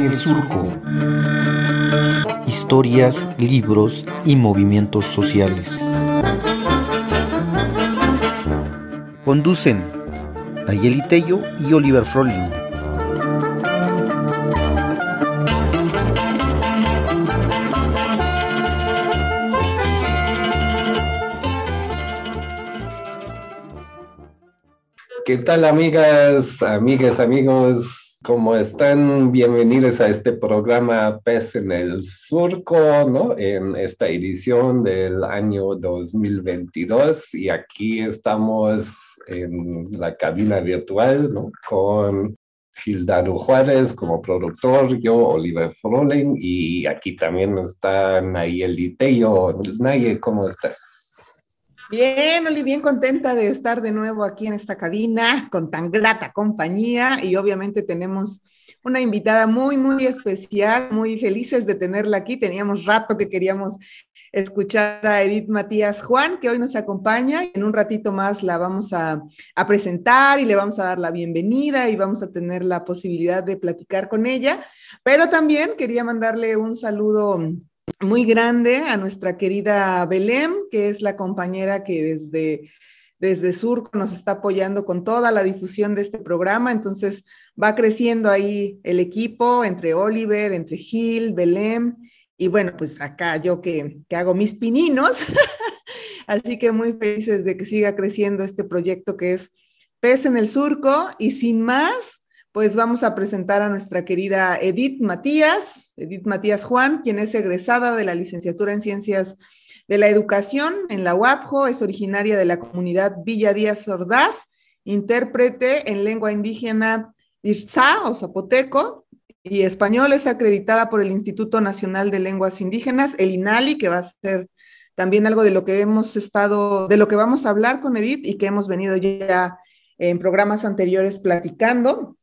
El Surco. Historias, libros y movimientos sociales. Conducen Nayeli Tello y Oliver Frolin. ¿Qué tal amigas, amigas, amigos? ¿Cómo están? Bienvenidos a este programa PES en el Surco, ¿no? En esta edición del año 2022 y aquí estamos en la cabina virtual, ¿no? Con Gildardo Juárez como productor, yo, Oliver Froling, y aquí también está Nayeli Tello. Nayel, ¿cómo estás? Bien, Oli, bien contenta de estar de nuevo aquí en esta cabina con tan grata compañía y obviamente tenemos una invitada muy, muy especial, muy felices de tenerla aquí. Teníamos rato que queríamos escuchar a Edith Matías Juan, que hoy nos acompaña. En un ratito más la vamos a, a, presentar y le vamos a dar la bienvenida y vamos a tener la posibilidad de platicar con ella. Pero también quería mandarle un saludo muy grande a nuestra querida Belém, que es la compañera que desde, desde Surco nos está apoyando con toda la difusión de este programa. Entonces va creciendo ahí el equipo entre Oliver, entre Gil, Belém. Y bueno, pues acá yo que, que hago mis pininos. Así que muy felices de que siga creciendo este proyecto que es Pez en el Surco. Y sin más, pues vamos a presentar a nuestra querida Edith Matías, Edith Matías Juan, quien es egresada de la licenciatura en Ciencias de la Educación en la UAPJO, es originaria de la comunidad Villa Díaz Ordaz, intérprete en lengua indígena Irzá o zapoteco y español, es acreditada por el Instituto Nacional de Lenguas Indígenas, el INALI, que va a ser también algo de lo que hemos estado, de lo que vamos a hablar con Edith y que hemos venido ya en programas anteriores platicando.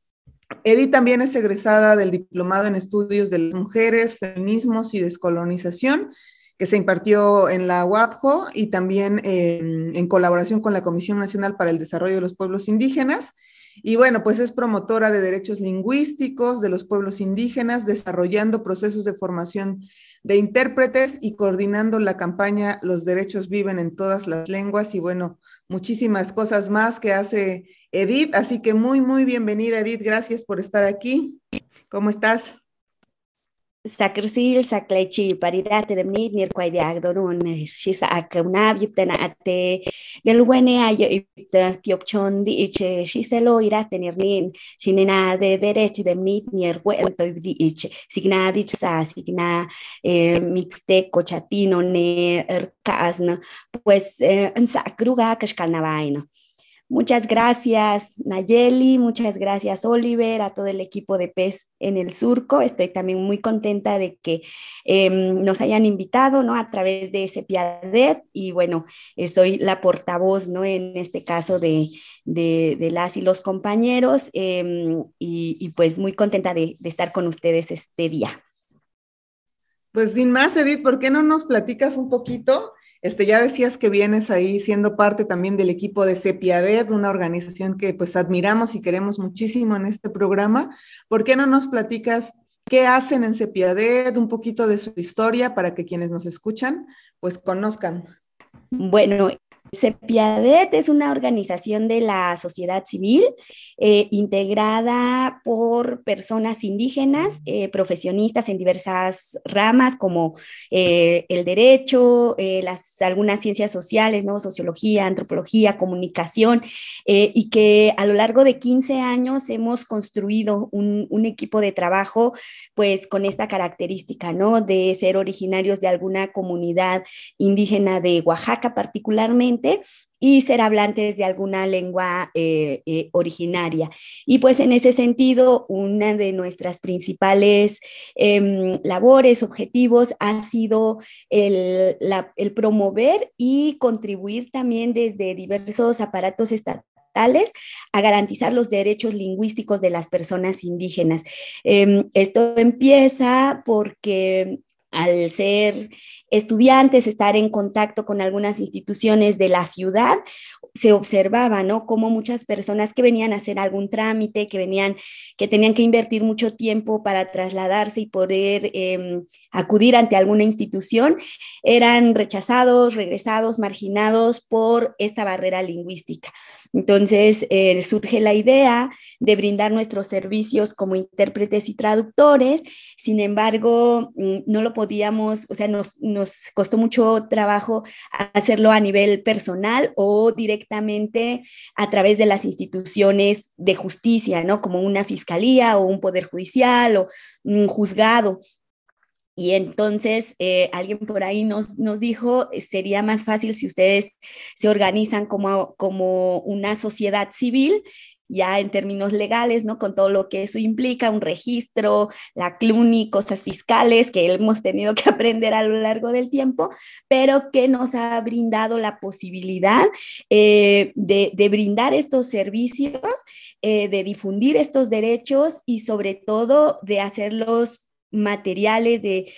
Edith también es egresada del Diplomado en Estudios de las Mujeres, Feminismos y Descolonización, que se impartió en la UAPJO y también en, en colaboración con la Comisión Nacional para el Desarrollo de los Pueblos Indígenas. Y bueno, pues es promotora de derechos lingüísticos de los pueblos indígenas, desarrollando procesos de formación de intérpretes y coordinando la campaña Los derechos viven en todas las lenguas y bueno, muchísimas cosas más que hace Edith. Así que muy, muy bienvenida, Edith. Gracias por estar aquí. ¿Cómo estás? Sacrisil, saclechi, parirate de mi, ni el cuay de agdorun, shisa akunab, yuptena ate, el buene ayo, yupta, tiopchon, diche, shiselo, irate, nirnin, shinena de derecho de mi, ni el vuelto, diche, signa, dicha, sa, signa, eh, mixteco, chatino, ne, ercasna, pues, eh, en sacruga, kashkalnavaino. Muchas gracias Nayeli, muchas gracias Oliver, a todo el equipo de PES en el Surco. Estoy también muy contenta de que eh, nos hayan invitado ¿no? a través de ese Piadet y bueno, soy la portavoz ¿no? en este caso de, de, las y los compañeros y, y, pues muy contenta de, de estar con ustedes este día. Pues sin más, Edith, ¿por qué no nos platicas un poquito? Este, ya decías que vienes ahí siendo parte también del equipo de Cepiadet, una organización que pues admiramos y queremos muchísimo en este programa. ¿Por qué no nos platicas qué hacen en Cepiadet, un poquito de su historia para que quienes nos escuchan pues conozcan? Bueno, CEPIADET es una organización de la sociedad civil eh, integrada por personas indígenas, eh, profesionistas en diversas ramas como eh, el derecho, algunas ciencias sociales, ¿no? sociología, antropología, comunicación, y que a lo largo de 15 años hemos construido un, un, equipo de trabajo pues con esta característica ¿no? de ser originarios de alguna comunidad indígena de Oaxaca particularmente y ser hablantes de alguna lengua eh, eh, originaria. Y pues en ese sentido, una de nuestras principales eh, labores, objetivos, ha sido el, promover y contribuir también desde diversos aparatos estatales a garantizar los derechos lingüísticos de las personas indígenas. Eh, esto empieza porque al ser estudiantes, estar en contacto con algunas instituciones de la ciudad, se observaba, ¿no? Como muchas personas que venían a hacer algún trámite, que venían, que tenían que invertir mucho tiempo para trasladarse y poder em, acudir ante alguna institución, eran rechazados, regresados, marginados por esta barrera lingüística. Entonces, eh, surge la idea de brindar nuestros servicios como intérpretes y traductores, sin embargo, mm, no lo podíamos, o sea, nos, nos costó mucho trabajo hacerlo a nivel personal o directamente a través de las instituciones de justicia, ¿no? Como una fiscalía o un poder judicial o un juzgado. Y entonces eh, alguien por ahí nos, nos dijo, sería más fácil si ustedes se organizan como, como una sociedad civil ya en términos legales, ¿no? Con todo lo que eso implica, un registro, la CLUNI, cosas fiscales que hemos tenido que aprender a lo largo del tiempo, pero que nos ha brindado la posibilidad eh, de, brindar estos servicios, eh, de difundir estos derechos y sobre todo de hacerlos materiales, de,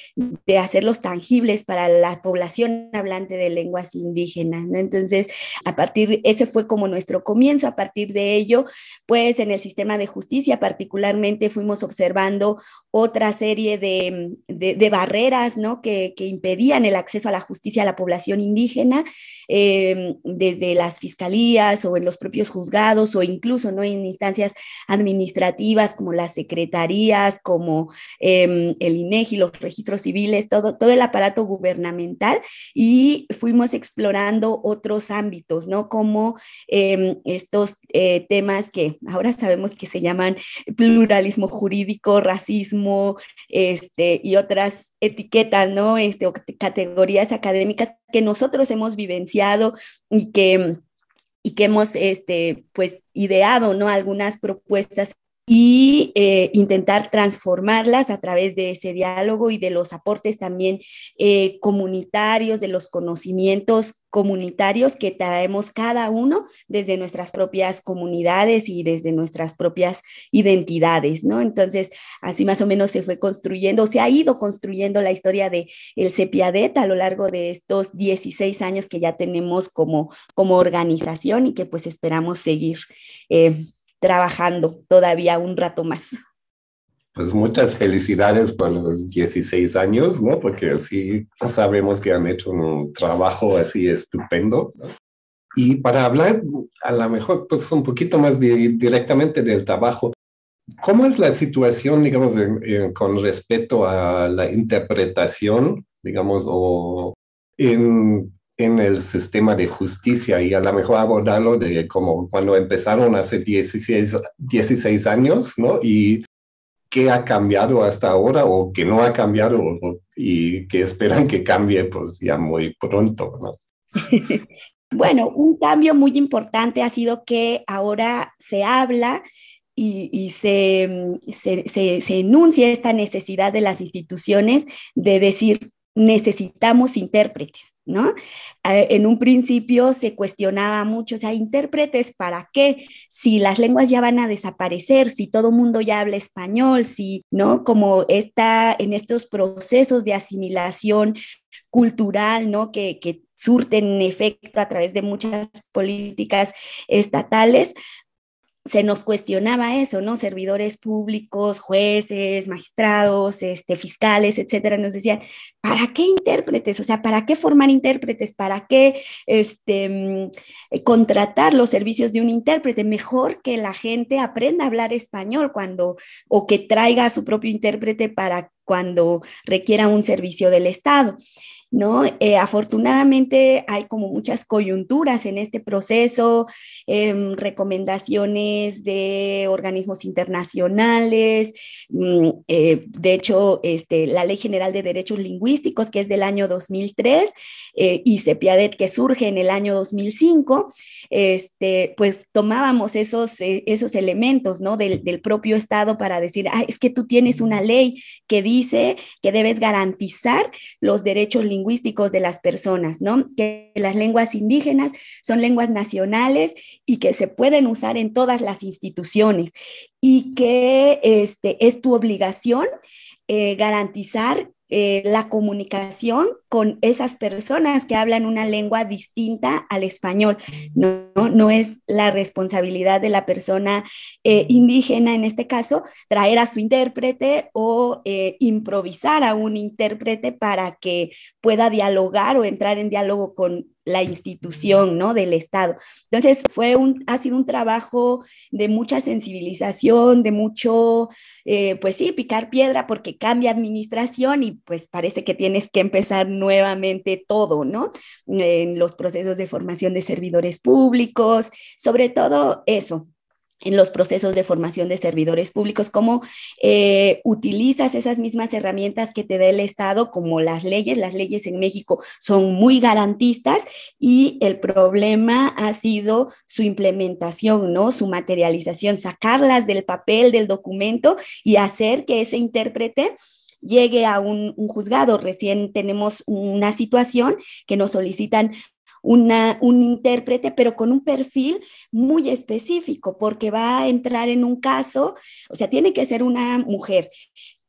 hacerlos tangibles para la población hablante de lenguas indígenas. Entonces, a partir, ese fue como nuestro comienzo, a partir de ello, pues en el sistema de justicia particularmente fuimos observando otra serie de, barreras ¿no? que, impedían el acceso a la justicia a la población indígena, em, desde las fiscalías o en los propios juzgados o incluso ¿no? en instancias administrativas como las secretarías, como... Em, el INEGI, los registros civiles, todo, todo el aparato gubernamental y fuimos explorando otros ámbitos, ¿no? Como em, estos eh, temas que ahora sabemos que se llaman pluralismo jurídico, racismo, este, y otras etiquetas, ¿no? Este, categorías académicas que nosotros hemos vivenciado y que y que hemos este, pues, ideado ¿no? algunas propuestas y eh, intentar transformarlas a través de ese diálogo y de los aportes también eh, comunitarios, de los conocimientos comunitarios que traemos cada uno desde nuestras propias comunidades y desde nuestras propias identidades, ¿no? Entonces, así más o menos se fue construyendo, se ha ido construyendo la historia de el CEPIADET a lo largo de estos 16 años que ya tenemos como, como organización y que pues esperamos seguir. Eh, trabajando todavía un rato más. Pues muchas felicidades por los 16 años, ¿no? Porque sí sabemos que han hecho un trabajo así estupendo. Y para hablar a lo mejor pues un poquito más directamente del trabajo, ¿cómo es la situación, digamos, con respecto a la interpretación, digamos, o en en el sistema de justicia y a lo mejor abordarlo de como cuando empezaron hace 16, 16 años, ¿no? Y qué ha cambiado hasta ahora o qué no ha cambiado y qué esperan que cambie pues ya muy pronto, ¿no? bueno, un cambio muy importante ha sido que ahora se habla y, se, se, se, se, enuncia esta necesidad de las instituciones de decir necesitamos intérpretes, ¿no? Eh, en un principio se cuestionaba mucho, o sea, intérpretes para qué, si las lenguas ya van a desaparecer, si todo mundo ya habla español, si, ¿no? Como está en estos procesos de asimilación cultural, ¿no? Que, que surten efecto a través de muchas políticas estatales, se nos cuestionaba eso, ¿no? Servidores públicos, jueces, magistrados, este, fiscales, etcétera, nos decían, ¿para qué intérpretes? O sea, ¿para qué formar intérpretes? ¿Para qué este, mm, contratar los servicios de un intérprete? Mejor que la gente aprenda a hablar español cuando, o que traiga a su propio intérprete para cuando requiera un servicio del Estado. ¿No? Eh, afortunadamente hay como muchas coyunturas en este proceso, em, recomendaciones de organismos internacionales, mm, eh, de hecho, este, la Ley General de Derechos Lingüísticos, que es del año 2003, eh, y CEPIADET, que surge en el año 2005, este, pues tomábamos esos, esos elementos, ¿no? Del, del propio Estado para decir, ah, es que tú tienes una ley que dice que debes garantizar los derechos lingüísticos lingüísticos de las personas, ¿no? Que las lenguas indígenas son lenguas nacionales y que se pueden usar en todas las instituciones y que este, es tu obligación eh, garantizar eh, la comunicación con esas personas que hablan una lengua distinta al español. No, no, es la responsabilidad de la persona eh, indígena, en este caso, traer a su intérprete o eh, improvisar a un intérprete para que pueda dialogar o entrar en diálogo con la institución, ¿no? Del Estado. Entonces, fue un, ha sido un trabajo de mucha sensibilización, de mucho, eh, pues sí, picar piedra porque cambia administración y pues parece que tienes que empezar nuevamente todo, ¿no? En los procesos de formación de servidores públicos, sobre todo eso, en los procesos de formación de servidores públicos, cómo eh, utilizas esas mismas herramientas que te da el Estado, como las leyes. Las leyes en México son muy garantistas y el problema ha sido su implementación, ¿no? Su materialización, sacarlas del papel, del documento y hacer que ese intérprete llegue a un, un, juzgado. Recién tenemos una situación que nos solicitan una, un intérprete, pero con un perfil muy específico, porque va a entrar en un caso, o sea, tiene que ser una mujer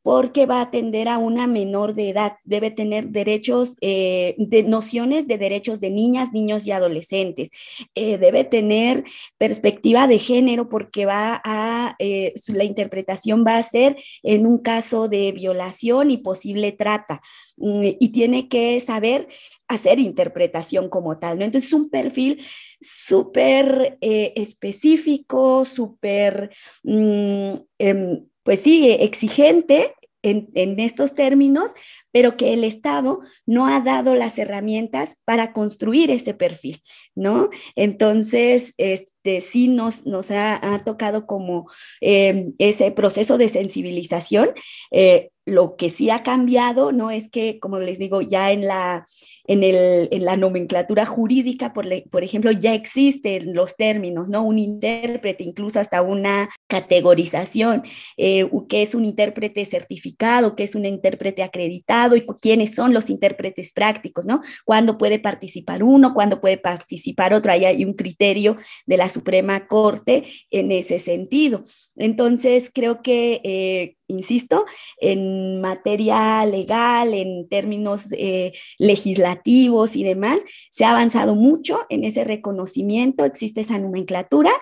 porque va a atender a una menor de edad, debe tener derechos, eh, de nociones de derechos de niñas, niños y adolescentes, eh, debe tener perspectiva de género porque va a, eh, la interpretación va a ser en un caso de violación y posible trata, mm, y tiene que saber hacer interpretación como tal, ¿no? Entonces es un perfil súper específico, súper, mm, em, pues sí, exigente en, estos términos, pero que el Estado no ha dado las herramientas para construir ese perfil, ¿no? Entonces, este, sí nos, ha, tocado como em, ese proceso de sensibilización. Eh, lo que sí ha cambiado, ¿no? Es que, como les digo, ya en la, en el, en la nomenclatura jurídica, por, ejemplo, ya existen los términos, ¿no? Un intérprete, incluso hasta una categorización, eh, que es un intérprete certificado, que es un intérprete acreditado y quiénes son los intérpretes prácticos, ¿no? Cuándo puede participar uno, cuándo puede participar otro, ahí hay un criterio de la Suprema Corte en ese sentido. Entonces, creo que... Eh, insisto, en materia legal, en términos eh, legislativos y demás, se ha avanzado mucho en ese reconocimiento, existe esa nomenclatura,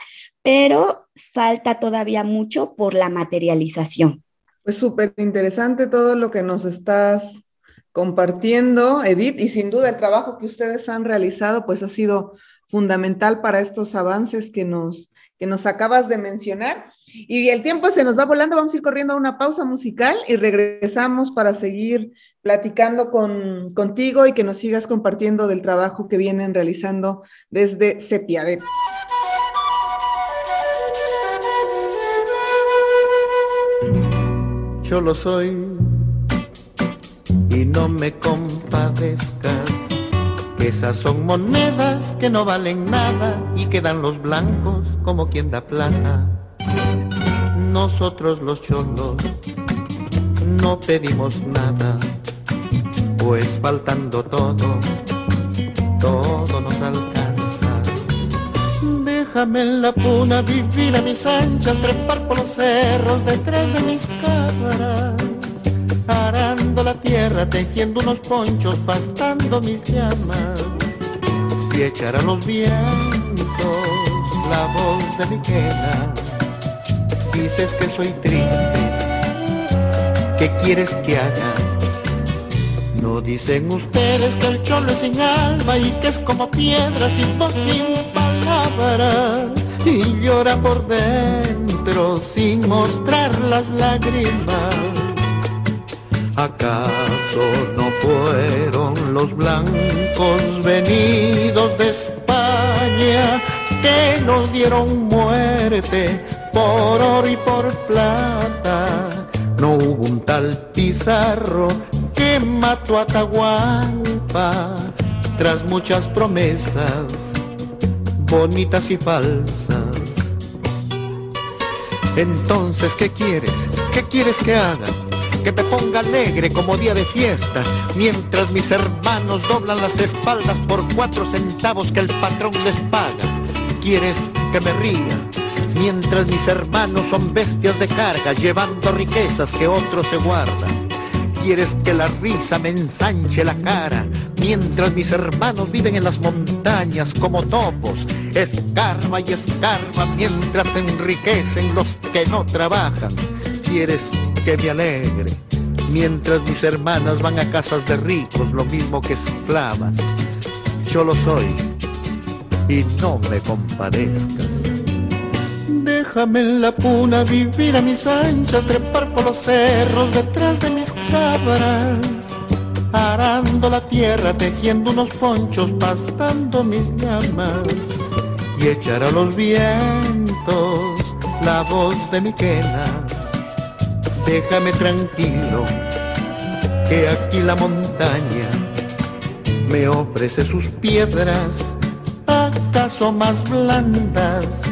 pero falta todavía mucho por la materialización. Pues súper interesante todo lo que nos estás compartiendo, Edith, y sin duda el trabajo que ustedes han realizado, pues ha sido fundamental para estos avances que nos, que nos acabas de mencionar. Y el tiempo se nos va volando, vamos a ir corriendo a una pausa musical y regresamos para seguir platicando con, contigo y que nos sigas compartiendo del trabajo que vienen realizando desde Cepiadet. Yo lo soy y no me compadezcas, esas son monedas que no valen nada y quedan los blancos como quien da plata nosotros los cholos no pedimos nada, pues faltando todo, todo nos alcanza. Déjame en la puna vivir a mis anchas, trepar por los cerros detrás de mis cámaras, arando la tierra, tejiendo unos ponchos, pastando mis llamas y echar a los vientos la voz de mi queda dices que soy triste, ¿qué quieres que haga? No dicen ustedes que el cholo es sin alma y que es como piedra sin voz, sin palabras y llora por dentro sin mostrar las lágrimas. ¿Acaso no fueron los blancos venidos de España que nos dieron muerte por oro y por plata. No hubo un tal Pizarro que mató a Tahualpa tras muchas promesas bonitas y falsas. Entonces, ¿qué quieres? ¿Qué quieres que haga? Que me ponga alegre como día de fiesta, mientras mis hermanos doblan las espaldas por cuatro centavos que el patrón les paga. ¿Quieres que me ría? mientras mis hermanos son bestias de carga, llevando riquezas que otros se guardan. Quieres que la risa me ensanche la cara, mientras mis hermanos viven en las montañas como topos. Escarba y escarba mientras enriquecen los que no trabajan. Quieres que me alegre, mientras mis hermanas van a casas de ricos, lo mismo que esclavas. Yo lo soy y no me compadezcas. Déjame en la puna vivir a mis anchas, trepar por los cerros detrás de mis cabras, arando la tierra, tejiendo unos ponchos, pastando mis llamas y echar a los vientos la voz de mi quena. Déjame tranquilo, que aquí la montaña me ofrece sus piedras, acaso más blandas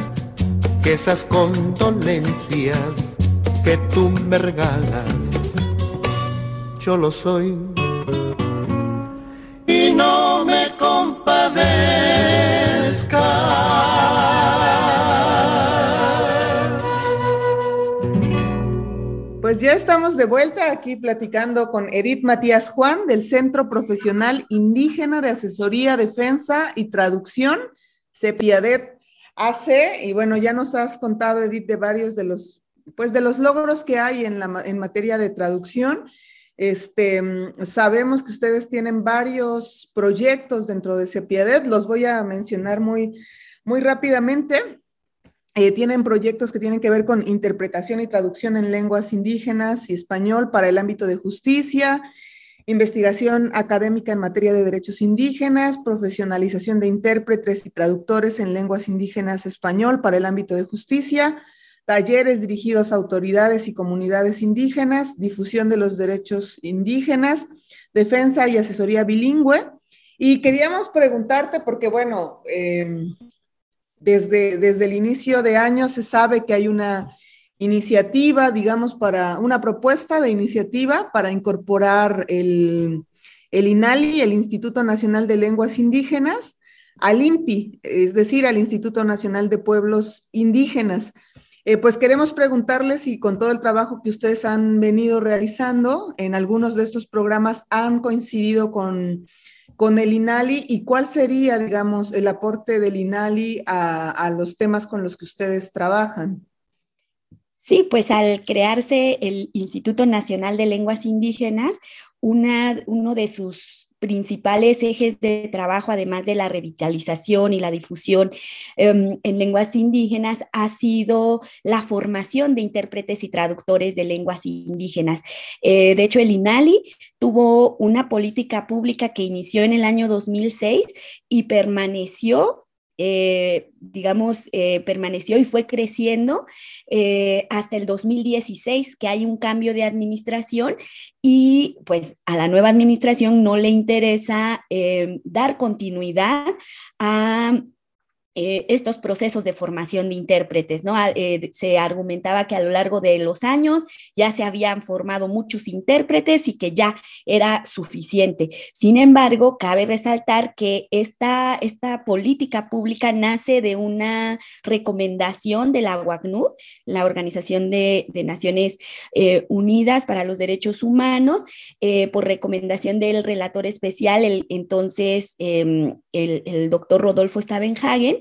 que esas condolencias que tú me regalas. Yo lo soy y no me compadezca. Pues ya estamos de vuelta aquí platicando con Edith Matías Juan del Centro Profesional Indígena de Asesoría, Defensa y Traducción, CEPIADET AC. Y bueno, ya nos has contado, Edith, de varios de los, pues de los logros que hay en, la, en materia de traducción. Este, sabemos que ustedes tienen varios proyectos dentro de CEPIADET, los voy a mencionar muy, muy rápidamente. Eh, tienen proyectos que tienen que ver con interpretación y traducción en lenguas indígenas y español para el ámbito de justicia, investigación académica en materia de derechos indígenas, profesionalización de intérpretes y traductores en lenguas indígenas español para el ámbito de justicia, talleres dirigidos a autoridades y comunidades indígenas, difusión de los derechos indígenas, defensa y asesoría bilingüe. Y queríamos preguntarte, porque bueno, eh, desde, desde el inicio de año se sabe que hay una iniciativa, digamos, para una propuesta de iniciativa para incorporar el, el INALI, el Instituto Nacional de Lenguas Indígenas, al INPI, es decir, al Instituto Nacional de Pueblos Indígenas. Eh, pues queremos preguntarles si con todo el trabajo que ustedes han venido realizando en algunos de estos programas han coincidido con, con el INALI y cuál sería, digamos, el aporte del INALI a, los temas con los que ustedes trabajan. Sí, pues al crearse el Instituto Nacional de Lenguas Indígenas, una, uno de sus principales ejes de trabajo, además de la revitalización y la difusión um, en lenguas indígenas, ha sido la formación de intérpretes y traductores de lenguas indígenas. Eh, de hecho, el INALI tuvo una política pública que inició en el año 2006 y permaneció eh, digamos, eh, permaneció y fue creciendo eh, hasta el 2016, que hay un cambio de administración y pues a la nueva administración no le interesa dar continuidad a eh, estos procesos de formación de intérpretes, ¿no? Eh, se argumentaba que a lo largo de los años ya se habían formado muchos intérpretes y que ya era suficiente. Sin embargo, cabe resaltar que esta, esta política pública nace de una recomendación de la UACNUD, la Organización de, Naciones eh, Unidas para los Derechos Humanos, por recomendación del relator especial, el, entonces em, el, el doctor Rodolfo Stavenhagen,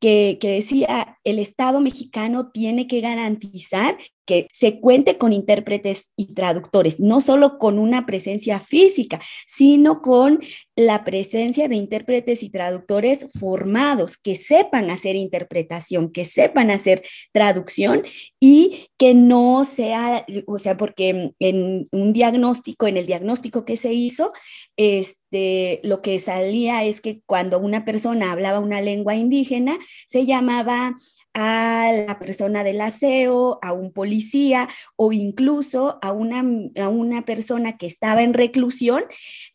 que, decía, el Estado mexicano tiene que garantizar que se cuente con intérpretes y traductores, no solo con una presencia física, sino con la presencia de intérpretes y traductores formados, que sepan hacer interpretación, que sepan hacer traducción y que no sea, o sea, porque en un diagnóstico, en el diagnóstico que se hizo, este, lo que salía es que cuando una persona hablaba una lengua indígena, se llamaba a la persona del aseo, a un policía o incluso a una, a una persona que estaba en reclusión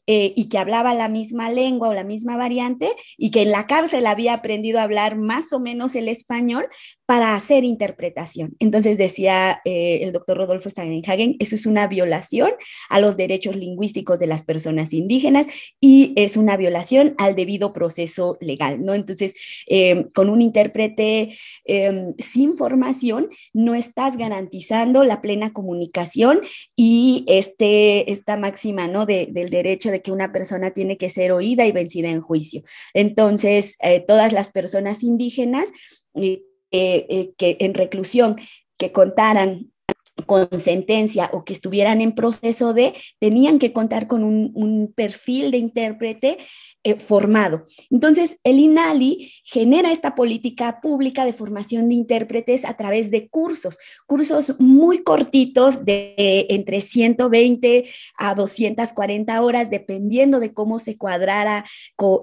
eh, y que hablaba la misma lengua o la misma variante y que en la cárcel había aprendido a hablar más o menos el español para hacer interpretación. Entonces decía eh, el doctor Rodolfo Steinhagen, eso es una violación a los derechos lingüísticos de las personas indígenas y es una violación al debido proceso legal, ¿no? Entonces, eh, con un intérprete sin formación no estás garantizando la plena comunicación y este, esta máxima ¿no? del derecho de que una persona tiene que ser oída y vencida en juicio. Entonces, eh, todas las personas indígenas eh, eh, que en reclusión que contaran con sentencia o que estuvieran en proceso de, tenían que contar con un, perfil de intérprete eh, formado. Entonces, el INALI genera esta política pública de formación de intérpretes a través de cursos, cursos muy cortitos de entre 120 a 240 horas, dependiendo de cómo se cuadrara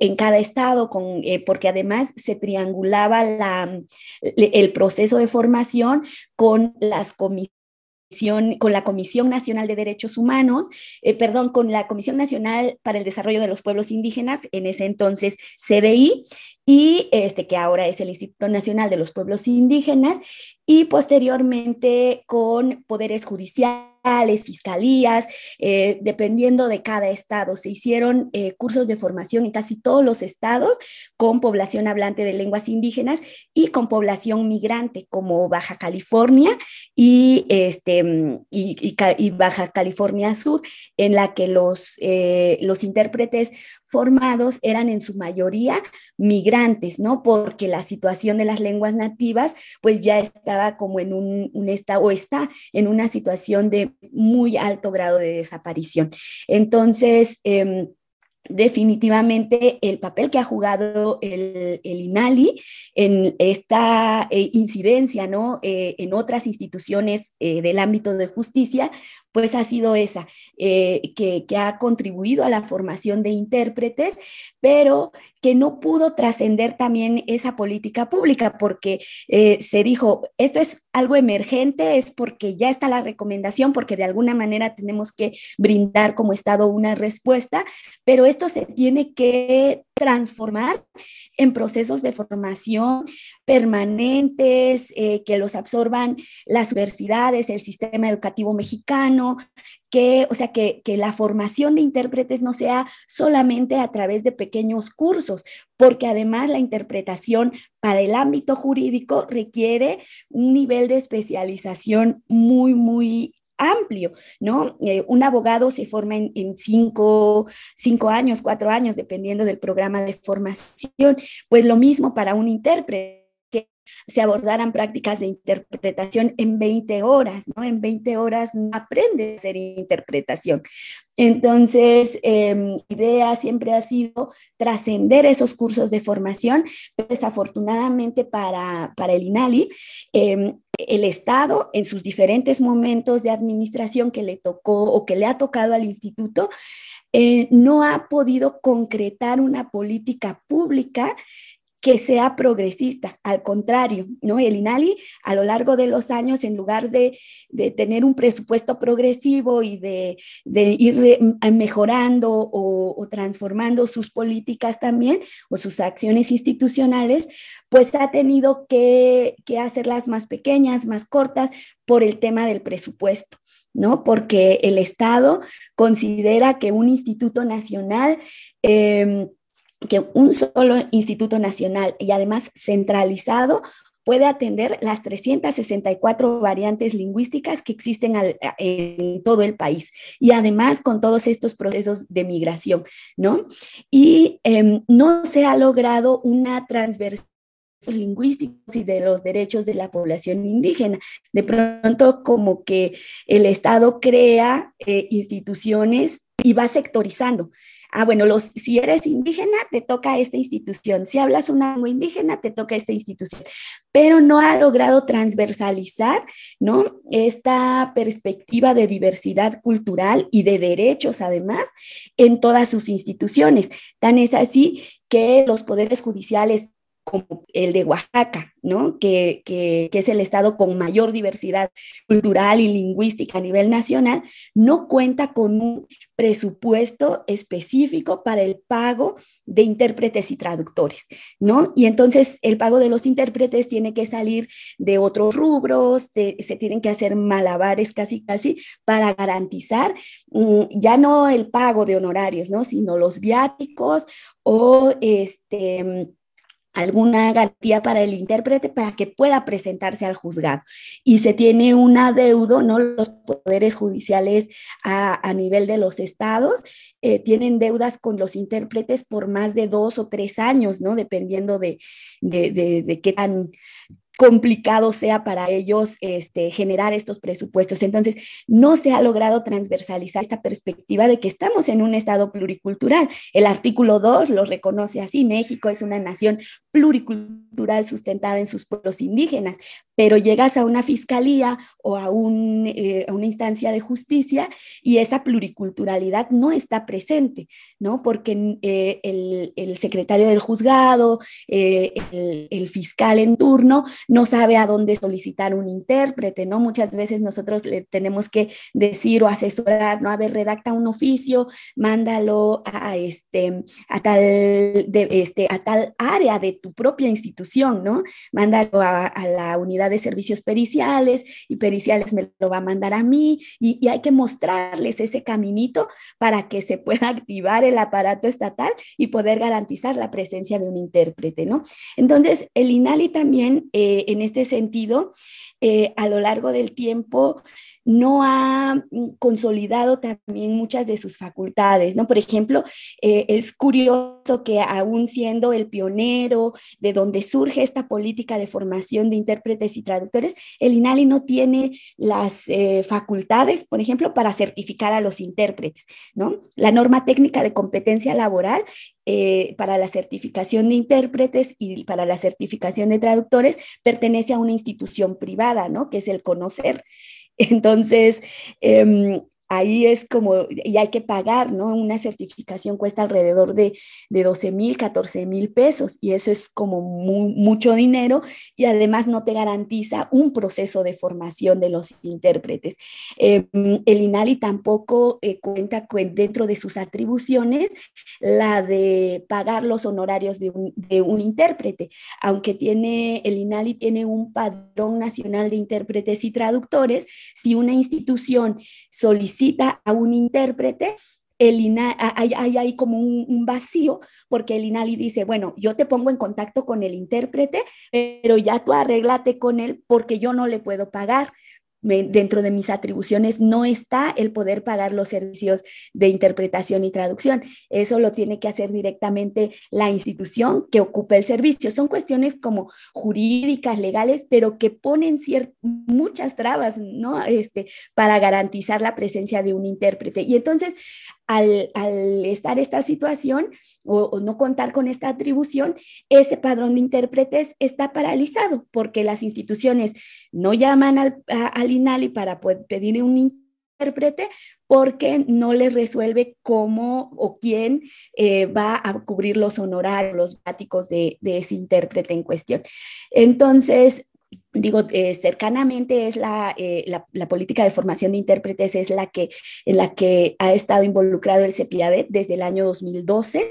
en cada estado, eh, porque además se triangulaba la, el proceso de formación con las comisiones con la Comisión Nacional de Derechos Humanos, eh, perdón, con la Comisión Nacional para el Desarrollo de los Pueblos Indígenas, en ese entonces CDI, y este que ahora es el Instituto Nacional de los Pueblos Indígenas, y posteriormente con poderes judiciales fiscalías, eh, dependiendo de cada estado. Se hicieron eh, cursos de formación en casi todos los estados con población hablante de lenguas indígenas y con población migrante como Baja California y, este, y, Baja California Sur, en la que los, eh, los intérpretes formados eran en su mayoría migrantes, ¿no? Porque la situación de las lenguas nativas pues ya estaba como en un, un estado o está en una situación de muy alto grado de desaparición. Entonces, em, definitivamente el papel que ha jugado el, INALI en esta eh, incidencia ¿no? Eh, en otras instituciones eh, del ámbito de justicia, pues ha sido esa, que, que, ha contribuido a la formación de intérpretes, pero que no pudo trascender también esa política pública, porque se dijo, esto es algo emergente, es porque ya está la recomendación, porque de alguna manera tenemos que brindar como Estado una respuesta, pero esto se tiene que transformar en procesos de formación permanentes, eh, que los absorban las universidades, el sistema educativo mexicano, que, o sea, que, que, la formación de intérpretes no sea solamente a través de pequeños cursos, porque además la interpretación para el ámbito jurídico requiere un nivel de especialización muy, muy amplio, ¿no? Eh, un abogado se forma en, cinco, cinco, años, cuatro años, dependiendo del programa de formación. Pues lo mismo para un intérprete se abordaran prácticas de interpretación en 20 horas, ¿no? En 20 horas aprende a hacer interpretación. Entonces, eh, idea siempre ha sido trascender esos cursos de formación. Desafortunadamente para, para el INALI, em, el Estado en sus diferentes momentos de administración que le tocó o que le ha tocado al instituto, eh, no ha podido concretar una política pública que sea progresista. Al contrario, ¿no? El INALI a lo largo de los años, en lugar de, tener un presupuesto progresivo y de, ir mejorando o, transformando sus políticas también o sus acciones institucionales, pues ha tenido que, hacerlas más pequeñas, más cortas por el tema del presupuesto, ¿no? Porque el Estado considera que un instituto nacional... Em, que un solo instituto nacional y además centralizado puede atender las 364 variantes lingüísticas que existen en todo el país y además con todos estos procesos de migración, ¿no? Y em, no se ha logrado una transversalidad lingüísticos y de los derechos de la población indígena. De pronto, como que el Estado crea eh, instituciones y va sectorizando ah, bueno, los, si eres indígena, te toca esta institución, si hablas una lengua indígena, te toca esta institución, pero no ha logrado transversalizar, ¿no? Esta perspectiva de diversidad cultural y de derechos, además, en todas sus instituciones. Tan es así que los poderes judiciales como el de Oaxaca, ¿no? Que, que, es el estado con mayor diversidad cultural y lingüística a nivel nacional, no cuenta con un presupuesto específico para el pago de intérpretes y traductores, ¿no? Y entonces el pago de los intérpretes tiene que salir de otros rubros, se tienen que hacer malabares casi casi para garantizar mm, ya no el pago de honorarios, ¿no? Sino los viáticos o este alguna garantía para el intérprete para que pueda presentarse al juzgado. Y se tiene un adeudo, ¿no? Los poderes judiciales a, nivel de los estados eh, tienen deudas con los intérpretes por más de dos o tres años, ¿no? Dependiendo de, de, de, de qué tan complicado sea para ellos este, generar estos presupuestos. Entonces, no se ha logrado transversalizar esta perspectiva de que estamos en un Estado pluricultural. El artículo 2 lo reconoce así, México es una nación pluricultural sustentada en sus pueblos indígenas, pero llegas a una fiscalía o a, eh, una instancia de justicia y esa pluriculturalidad no está presente, ¿no? Porque eh, el, secretario del juzgado, eh, el, el, fiscal en turno, no sabe a dónde solicitar un intérprete, ¿no? Muchas veces nosotros le tenemos que decir o asesorar, ¿no? A ver, redacta un oficio, mándalo a, este, a, tal, de, este, a tal área de tu propia institución, ¿no? Mándalo a, la unidad de servicios periciales y periciales me lo va a mandar a mí y, hay que mostrarles ese caminito para que se pueda activar el aparato estatal y poder garantizar la presencia de un intérprete, ¿no? Entonces, el INALI también, eh, en este sentido, eh, a lo largo del tiempo, no ha mm, consolidado también muchas de sus facultades, ¿no? Por ejemplo, eh, es curioso que aún siendo el pionero de donde surge esta política de formación de intérpretes y traductores, el INALI no tiene las eh, facultades, por ejemplo, para certificar a los intérpretes, ¿no? La norma técnica de competencia laboral eh, para la certificación de intérpretes y para la certificación de traductores pertenece a una institución privada, ¿no? Que es el conocer. Entonces, em, ahí es como, y hay que pagar, ¿no? Una certificación cuesta alrededor de, de 12 mil, 14 mil pesos y eso es como mucho dinero y además no te garantiza un proceso de formación de los intérpretes. Em, el INALI tampoco eh, cuenta dentro de sus atribuciones la de pagar los honorarios de un, de un intérprete, aunque tiene, el INALI tiene un padrón nacional de intérpretes y traductores, si una institución solicita a un intérprete, el hay, hay, como un, vacío porque el INALI dice, bueno, yo te pongo en contacto con el intérprete, pero ya tú arréglate con él porque yo no le puedo pagar dentro de mis atribuciones no está el poder pagar los servicios de interpretación y traducción. Eso lo tiene que hacer directamente la institución que ocupa el servicio. Son cuestiones como jurídicas, legales, pero que ponen muchas trabas, ¿no? Este, para garantizar la presencia de un intérprete. Y entonces al, estar esta situación o, no contar con esta atribución, ese padrón de intérpretes está paralizado porque las instituciones no llaman al, INALI para pedir un intérprete porque no les resuelve cómo o quién eh, va a cubrir los honorarios, los váticos de, de ese intérprete en cuestión. Entonces, digo, eh, cercanamente es eh, la, la, política de formación de intérpretes es la que, en la que ha estado involucrado el CEPIADET desde el año 2012,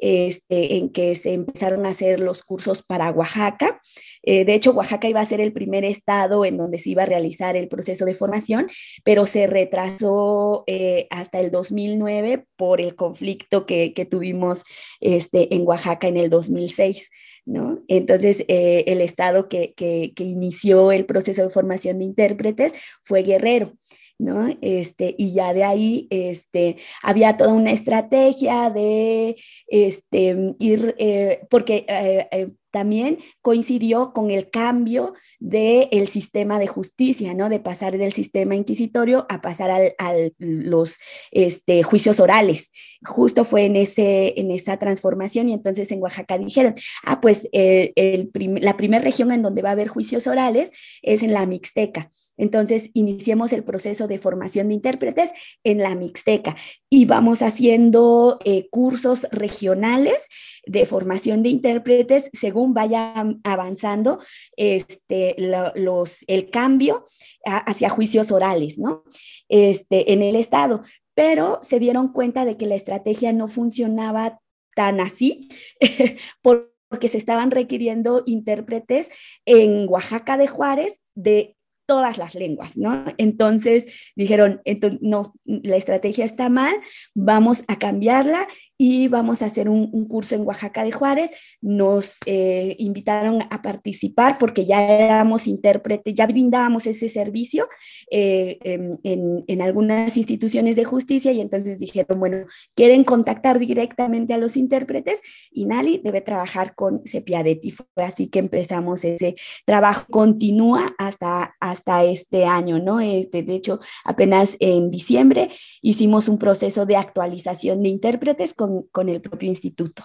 este, en que se empezaron a hacer los cursos para Oaxaca. Eh, de hecho, Oaxaca iba a ser el primer estado en donde se iba a realizar el proceso de formación, pero se retrasó hasta el 2009 por el conflicto que, tuvimos este, en Oaxaca en el 2006. ¿no? Entonces, eh, el estado que, inició el proceso de formación de intérpretes fue Guerrero. ¿No? Este, y ya de ahí este, había toda una estrategia de este, ir, eh, porque eh, también coincidió con el cambio del sistema de justicia, ¿no? De pasar del sistema inquisitorio a pasar a los este, juicios orales. Justo fue en, ese, en esa transformación y entonces en Oaxaca dijeron, ah, pues la primera región en donde va a haber juicios orales es en la Mixteca. Entonces, iniciemos el proceso de formación de intérpretes en la Mixteca y vamos haciendo eh, cursos regionales de formación de intérpretes según vaya avanzando este, los, el cambio hacia juicios orales, ¿no? Este, en el Estado. Pero se dieron cuenta de que la estrategia no funcionaba tan así, porque se estaban requiriendo intérpretes en Oaxaca de Juárez de todas las lenguas, ¿no? Entonces dijeron, entonces, no, la estrategia está mal, vamos a cambiarla y vamos a hacer un, curso en Oaxaca de Juárez. Nos eh, invitaron a participar porque ya éramos intérpretes, ya brindábamos ese servicio eh, en, en, algunas instituciones de justicia y entonces dijeron, bueno, quieren contactar directamente a los intérpretes y Nali debe trabajar con Cepiadet y fue así que empezamos ese trabajo, continúa hasta, hasta este año, ¿no? Este, de hecho, apenas en diciembre hicimos un proceso de actualización de intérpretes con con, el propio instituto.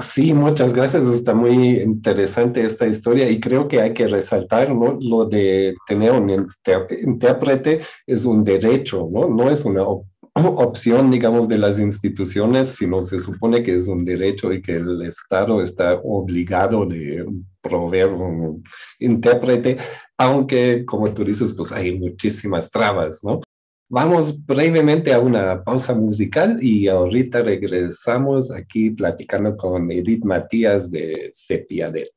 Sí, muchas gracias. Está muy interesante esta historia y creo que hay que resaltar, ¿no? Lo de tener un intérprete es un derecho, ¿no? No es una opción, digamos, de las instituciones, sino se supone que es un derecho y que el Estado está obligado de proveer un intérprete, aunque, como tú dices, pues hay muchísimas trabas, ¿no? Vamos brevemente a una pausa musical y ahorita regresamos aquí platicando con Edith Matías de Cepiadet.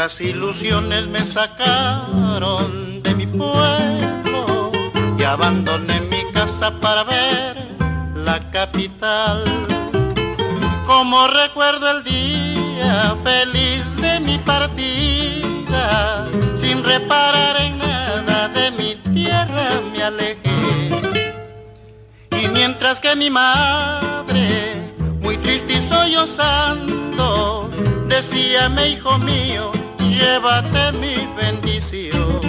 Locas ilusiones me sacaron de mi pueblo y abandoné mi casa para ver la capital. Como recuerdo el día feliz de mi partida, sin reparar en nada de mi tierra me alejé. Y mientras que mi madre, muy triste y sollozando, decíame hijo mío, llévate mi bendición.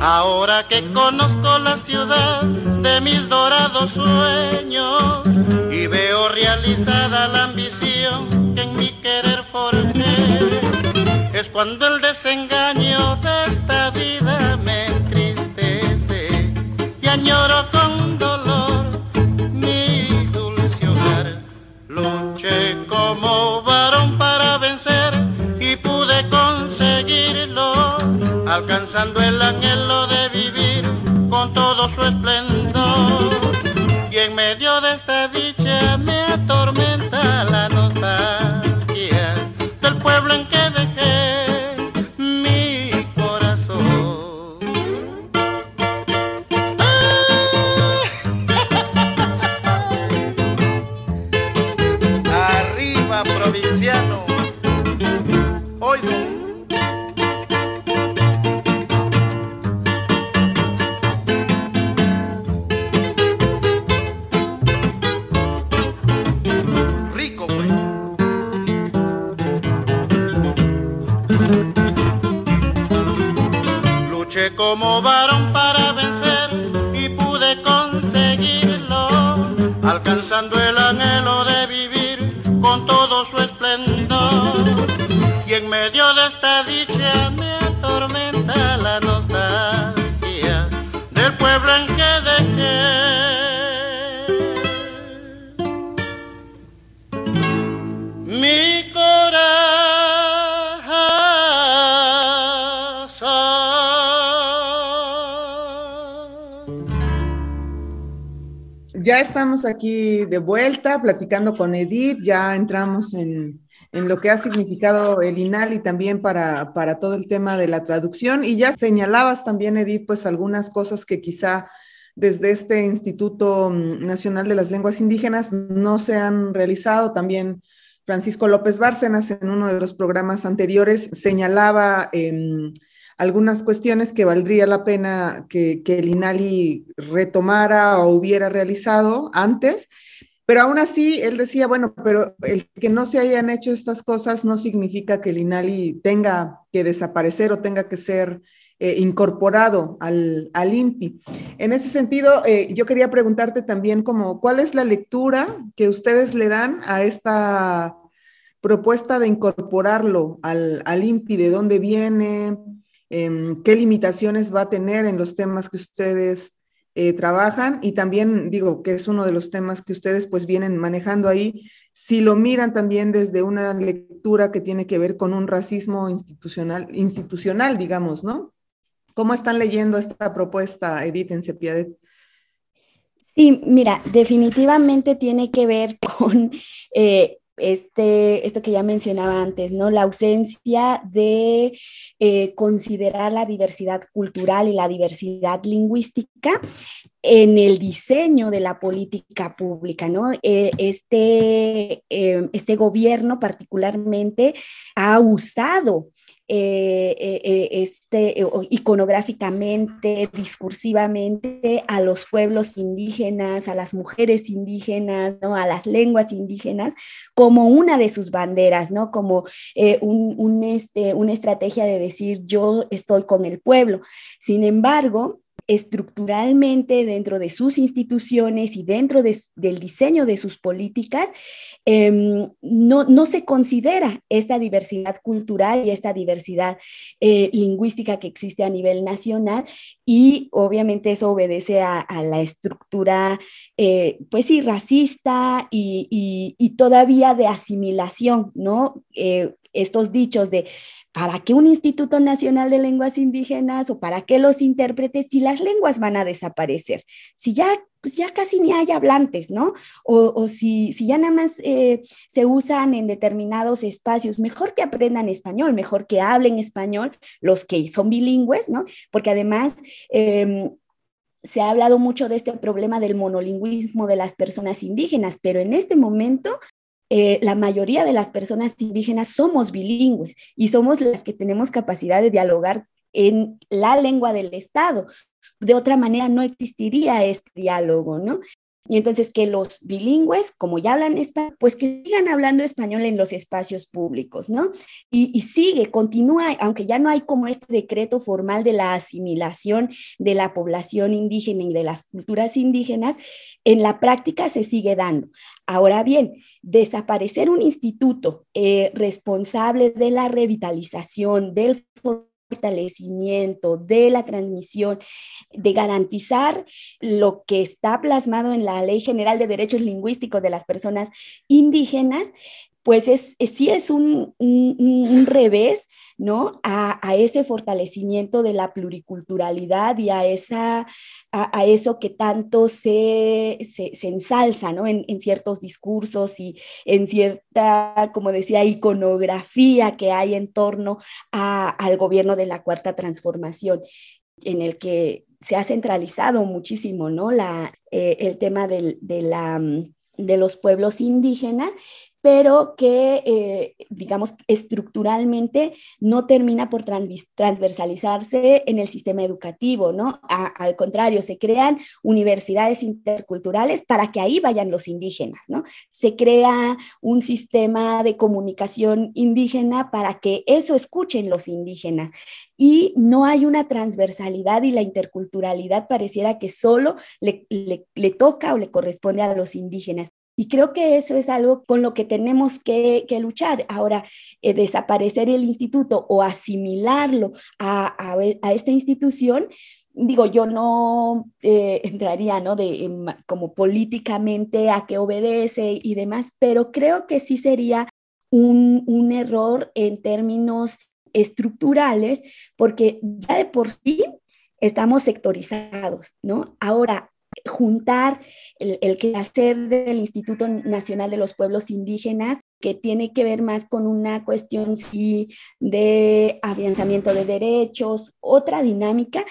Ahora que conozco la ciudad de mis dorados sueños y veo realizada la ambición que en mi querer forjé, es cuando el desengaño de esta vida me entristece y añoro alcanzando el anhelo estamos aquí de vuelta platicando con Edith, ya entramos en, lo que ha significado el INALI también para, para, todo el tema de la traducción. Y ya señalabas también, Edith, pues algunas cosas que quizá desde este Instituto Nacional de las Lenguas Indígenas no se han realizado. También Francisco López Bárcenas en uno de los programas anteriores señalaba... Eh, algunas cuestiones que valdría la pena que, el INALI retomara o hubiera realizado antes, pero aún así él decía, bueno, pero el que no se hayan hecho estas cosas no significa que el INALI tenga que desaparecer o tenga que ser eh, incorporado al, al, INPI. En ese sentido, eh, yo quería preguntarte también como, ¿cuál es la lectura que ustedes le dan a esta propuesta de incorporarlo al, al INPI? ¿De dónde viene? Em, qué limitaciones va a tener en los temas que ustedes eh, trabajan y también digo que es uno de los temas que ustedes pues vienen manejando ahí, si lo miran también desde una lectura que tiene que ver con un racismo institucional, institucional digamos, ¿no? ¿Cómo están leyendo esta propuesta, Edith, en Cepiadet? Sí, mira, definitivamente tiene que ver con eh, este, esto que ya mencionaba antes, ¿no? La ausencia de eh, considerar la diversidad cultural y la diversidad lingüística en el diseño de la política pública, ¿no? Eh, este, eh, este gobierno particularmente ha usado eh, eh, eh, este, iconográficamente, discursivamente a los pueblos indígenas, a las mujeres indígenas, ¿no? a las lenguas indígenas, como una de sus banderas, ¿no? como un, este, una estrategia de decir yo estoy con el pueblo. Sin embargo, estructuralmente dentro de sus instituciones y dentro del diseño de sus políticas, em, no, se considera esta diversidad cultural y esta diversidad eh, lingüística que existe a nivel nacional y obviamente eso obedece a, la estructura, eh, pues sí, racista y, todavía de asimilación, ¿no? Estos dichos de ¿para qué un Instituto Nacional de Lenguas Indígenas o para qué los intérpretes si las lenguas van a desaparecer? Si ya, pues ya casi ni hay hablantes, ¿no? O, si, si, ya nada más eh, se usan en determinados espacios, mejor que aprendan español, mejor que hablen español los que son bilingües, ¿no? Porque además... Em, se ha hablado mucho de este problema del monolingüismo de las personas indígenas, pero en este momento eh, la mayoría de las personas indígenas somos bilingües y somos las que tenemos capacidad de dialogar en la lengua del Estado. De otra manera no existiría este diálogo, ¿no? Y entonces que los bilingües, como ya hablan español, pues que sigan hablando español en los espacios públicos, ¿no? Y, sigue, continúa, aunque ya no hay como este decreto formal de la asimilación de la población indígena y de las culturas indígenas, en la práctica se sigue dando. Ahora bien, desaparecer un instituto eh, responsable de la revitalización, del fortalecimiento de la transmisión, de garantizar lo que está plasmado en la Ley General de Derechos Lingüísticos de las Personas Indígenas, pues es, sí es un, revés, ¿no? A, ese fortalecimiento de la pluriculturalidad y a, esa, a, eso que tanto se, se, ensalza, ¿no? En, ciertos discursos y en cierta, como decía, iconografía que hay en torno al gobierno de la Cuarta Transformación, en el que se ha centralizado muchísimo, ¿no? La, eh, el tema de, la, de los pueblos indígenas pero que, eh, digamos, estructuralmente no termina por transversalizarse en el sistema educativo, ¿no? al contrario, se crean universidades interculturales para que ahí vayan los indígenas, ¿no? Se crea un sistema de comunicación indígena para que eso escuchen los indígenas y no hay una transversalidad y la interculturalidad pareciera que solo le, le, toca o le corresponde a los indígenas. Y creo que eso es algo con lo que tenemos que, luchar. Ahora, eh, desaparecer el instituto o asimilarlo a, esta institución, digo, yo no eh, entraría, ¿no? De, como políticamente a qué obedece y demás, pero creo que sí sería un, un error en términos estructurales, porque ya de por sí estamos sectorizados, ¿no? Ahora, juntar el, el quehacer del Instituto Nacional de los Pueblos Indígenas, que tiene que ver más con una cuestión sí de afianzamiento de derechos, otra dinámica,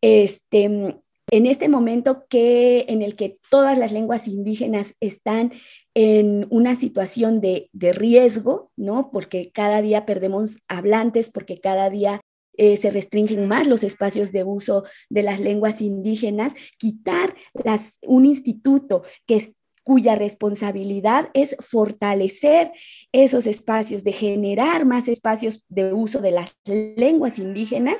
este, en este momento que, en el que todas las lenguas indígenas están en una situación de, de, riesgo, ¿no? Porque cada día perdemos hablantes, porque cada día eh, se restringen más los espacios de uso de las lenguas indígenas, quitar las, un instituto que cuya responsabilidad es fortalecer esos espacios, de generar más espacios de uso de las lenguas indígenas,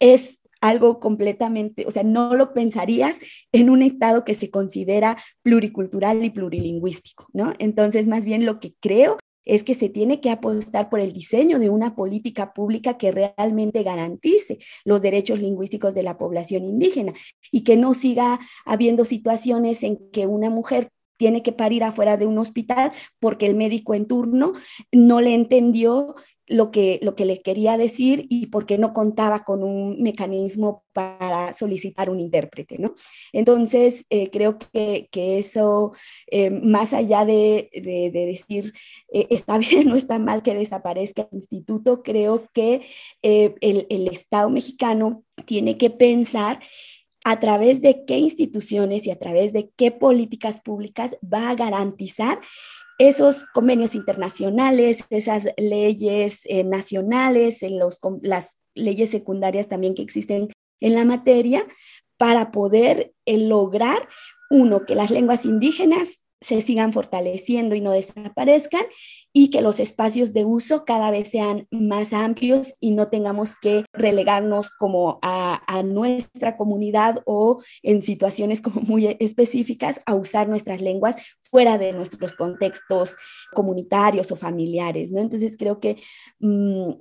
es algo completamente, o sea, no lo pensarías en un estado que se considera pluricultural y plurilingüístico, ¿no? Entonces, más bien lo que creo es que se tiene que apostar por el diseño de una política pública que realmente garantice los derechos lingüísticos de la población indígena y que no siga habiendo situaciones en que una mujer tiene que parir afuera de un hospital porque el médico en turno no le entendió lo que, lo que le quería decir y porque no contaba con un mecanismo para solicitar un intérprete, ¿no? Entonces, eh, creo que, que eso, eh, más allá de, de, decir eh, está bien o está mal que desaparezca el instituto, creo que el, el Estado mexicano tiene que pensar a través de qué instituciones y a través de qué políticas públicas va a garantizar esos convenios internacionales, esas leyes eh, nacionales, en los, las leyes secundarias también que existen en la materia, para poder eh, lograr, uno, que las lenguas indígenas se sigan fortaleciendo y no desaparezcan y que los espacios de uso cada vez sean más amplios y no tengamos que relegarnos como a, nuestra comunidad o en situaciones como muy específicas a usar nuestras lenguas fuera de nuestros contextos comunitarios o familiares, ¿no? Entonces creo que mmm,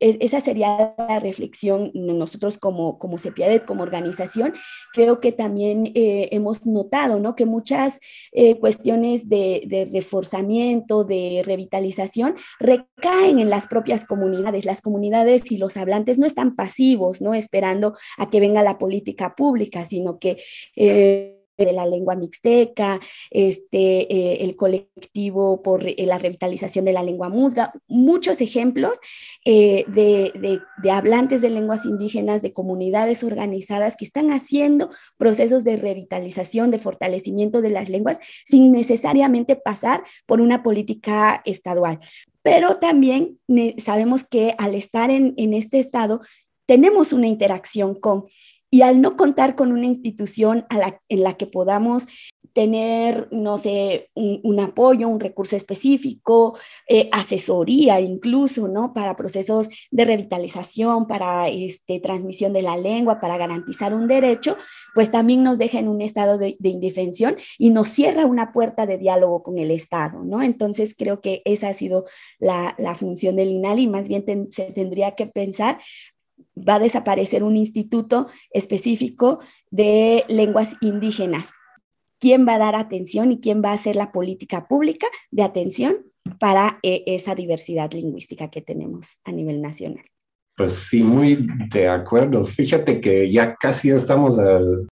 esa sería la reflexión nosotros como, como CEPIADET, como organización. Creo que también eh, hemos notado ¿no? que muchas eh, cuestiones de, de, reforzamiento, de revitalización, recaen en las propias comunidades. Las comunidades y los hablantes no están pasivos, ¿no? esperando a que venga la política pública, sino que... Eh, de la lengua mixteca, este, eh, el colectivo por eh, la revitalización de la lengua musga, muchos ejemplos eh, de, de, hablantes de lenguas indígenas, de comunidades organizadas que están haciendo procesos de revitalización, de fortalecimiento de las lenguas sin necesariamente pasar por una política estadual. Pero también sabemos que al estar en, en este estado, tenemos una interacción con y al no contar con una institución en la que podamos tener, no sé, un, apoyo, un recurso específico, eh, asesoría incluso, ¿no? Para procesos de revitalización, para este, transmisión de la lengua, para garantizar un derecho, pues también nos deja en un estado de, indefensión y nos cierra una puerta de diálogo con el Estado, ¿no? Entonces creo que esa ha sido la, función del INALI, más bien se tendría que pensar va a desaparecer un instituto específico de lenguas indígenas. ¿Quién va a dar atención y quién va a hacer la política pública de atención para eh, esa diversidad lingüística que tenemos a nivel nacional? Pues sí, muy de acuerdo. Fíjate que ya casi estamos al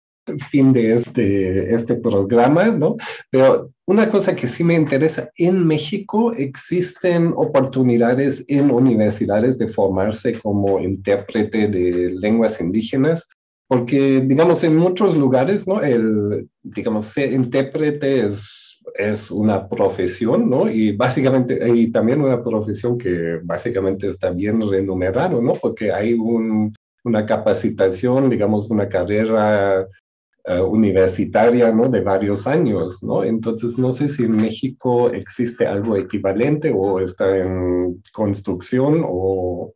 fin de este, este programa, ¿no? Pero una cosa que sí me interesa, en México existen oportunidades en universidades de formarse como intérprete de lenguas indígenas, porque, digamos, en muchos lugares, ¿no? El, digamos, ser intérprete es, es una profesión, ¿no? Y básicamente, y también una profesión que básicamente está bien remunerado, ¿no? Porque hay un, una capacitación, digamos, una carrera uh, universitaria, ¿no? De varios años, ¿no? Entonces, no sé si en México existe algo equivalente o está en construcción o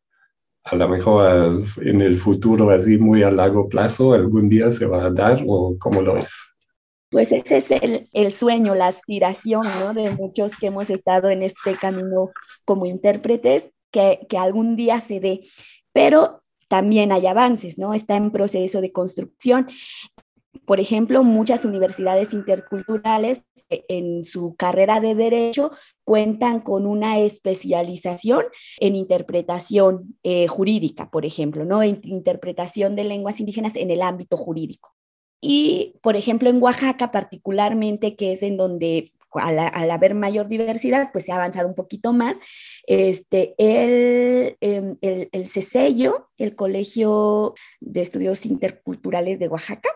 a lo mejor en el futuro, así muy a largo plazo, algún día se va a dar o cómo lo es. Pues ese es el, el, sueño, la aspiración ¿no? de muchos que hemos estado en este camino como intérpretes, que, que algún día se dé. Pero también hay avances, ¿no? Está en proceso de construcción. Por ejemplo, muchas universidades interculturales en su carrera de derecho cuentan con una especialización en interpretación eh, jurídica, por ejemplo, ¿no? En interpretación de lenguas indígenas en el ámbito jurídico. Y, por ejemplo, en Oaxaca particularmente, que es en donde al, haber mayor diversidad, pues se ha avanzado un poquito más. Este, el, em, el, el el Colegio de Estudios Interculturales de Oaxaca,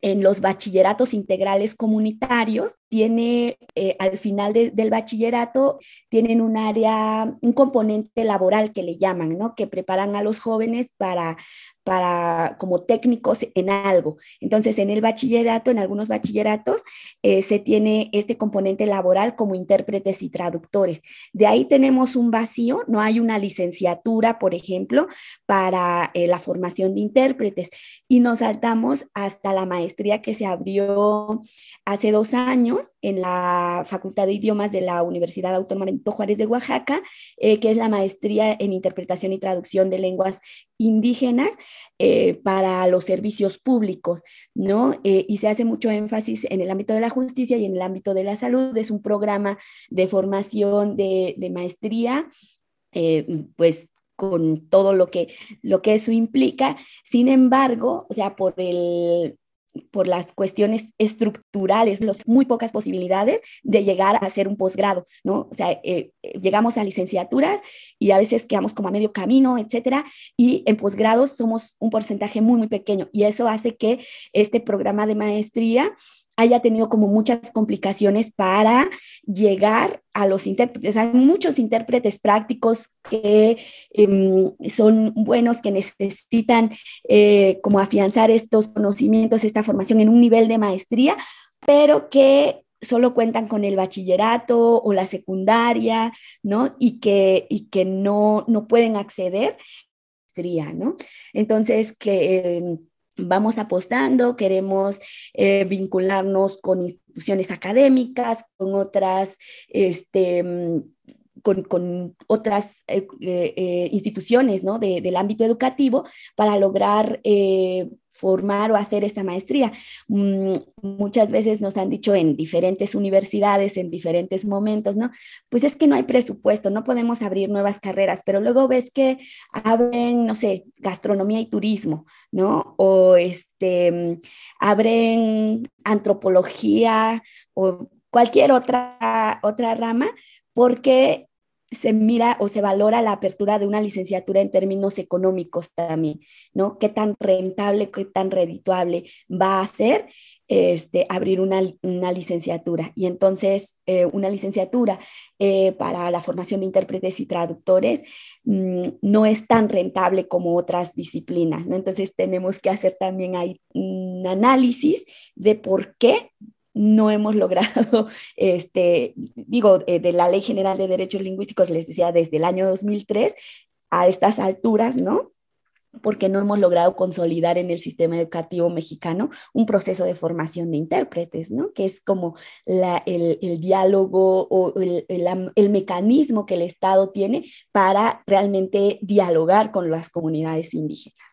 en los bachilleratos integrales comunitarios, tiene eh, al final del bachillerato, tienen un área, un componente laboral que le llaman, ¿no? Que preparan a los jóvenes para, para como técnicos en algo. Entonces, en el bachillerato, en algunos bachilleratos, eh, se tiene este componente laboral como intérpretes y traductores. De ahí tenemos un vacío, no hay una licenciatura, por ejemplo, para eh, la formación de intérpretes. Y nos saltamos hasta la maestría que se abrió hace dos años en la Facultad de Idiomas de la Universidad Autónoma de Juárez de Oaxaca, eh, que es la maestría en interpretación y traducción de lenguas indígenas eh, para los servicios públicos, ¿no? Eh, y se hace mucho énfasis en el ámbito de la justicia y en el ámbito de la salud. Es un programa de formación de, maestría, eh, pues con todo lo que, lo que eso implica. Sin embargo, o sea, por el por las cuestiones estructurales, los, muy pocas posibilidades de llegar a hacer un posgrado, ¿no? O sea, eh, llegamos a licenciaturas y a veces quedamos como a medio camino, etcétera, y en posgrados somos un porcentaje muy, muy pequeño y eso hace que este programa de maestría haya tenido como muchas complicaciones para llegar a los intérpretes. Hay muchos intérpretes prácticos que em, son buenos, que necesitan eh, como afianzar estos conocimientos, esta formación en un nivel de maestría, pero que solo cuentan con el bachillerato o la secundaria, ¿no? Y que, y que no, no pueden acceder, ¿no? Entonces, que em, vamos apostando, queremos eh, vincularnos con instituciones académicas, con otras, este, mm, con, otras eh, eh, instituciones ¿no? del ámbito educativo para lograr formar o hacer esta maestría. Mm, muchas veces nos han dicho en diferentes universidades, en diferentes momentos, ¿no? Pues es que no hay presupuesto, no podemos abrir nuevas carreras, pero luego ves que abren, no sé, gastronomía y turismo, ¿no? O este, abren antropología o cualquier otra, otra rama, porque se mira o se valora la apertura de una licenciatura en términos económicos también, ¿no? ¿Qué tan rentable, qué tan redituable va a ser este, abrir una, licenciatura? Y entonces, eh, una licenciatura eh, para la formación de intérpretes y traductores mm, no es tan rentable como otras disciplinas, ¿no? Entonces, tenemos que hacer también ahí un análisis de por qué no hemos logrado, este, digo, eh, de la Ley General de Derechos Lingüísticos, les decía, desde el año 2003 a estas alturas, ¿no? Porque no hemos logrado consolidar en el sistema educativo mexicano un proceso de formación de intérpretes, ¿no? Que es como el, diálogo o el, el mecanismo que el Estado tiene para realmente dialogar con las comunidades indígenas.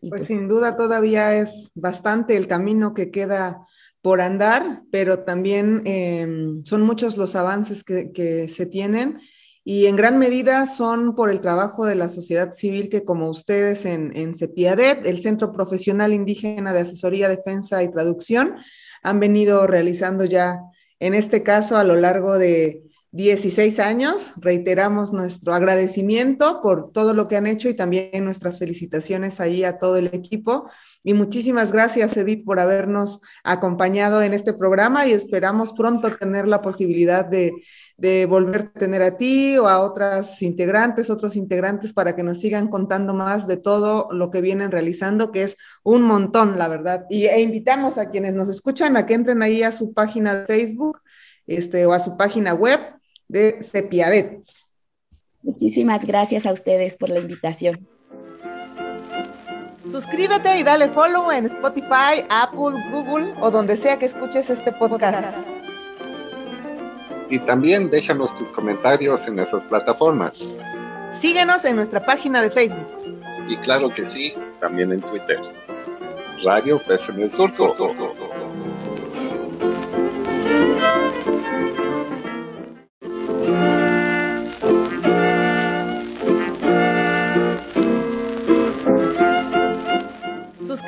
Pues, pues, sin duda todavía es bastante el camino que queda por andar, pero también em, son muchos los avances que, se tienen y en gran medida son por el trabajo de la sociedad civil que como ustedes en, en CEPIADET, el Centro Profesional Indígena de Asesoría, Defensa y Traducción, han venido realizando ya, en este caso, a lo largo de 16 años. Reiteramos nuestro agradecimiento por todo lo que han hecho y también nuestras felicitaciones ahí a todo el equipo. Y muchísimas gracias, Edith, por habernos acompañado en este programa y esperamos pronto tener la posibilidad de, volver a tener a ti o a otras integrantes, otros integrantes, para que nos sigan contando más de todo lo que vienen realizando, que es un montón, la verdad. Y, e invitamos a quienes nos escuchan a que entren ahí a su página de Facebook este, o a su página web de Cepiadet. Muchísimas gracias a ustedes por la invitación. Suscríbete y dale follow en Spotify, Apple, Google o donde sea que escuches este podcast. Y también déjanos tus comentarios en esas plataformas. Síguenos en nuestra página de Facebook. Y claro que sí, también en Twitter. Radio Pes en el Surco.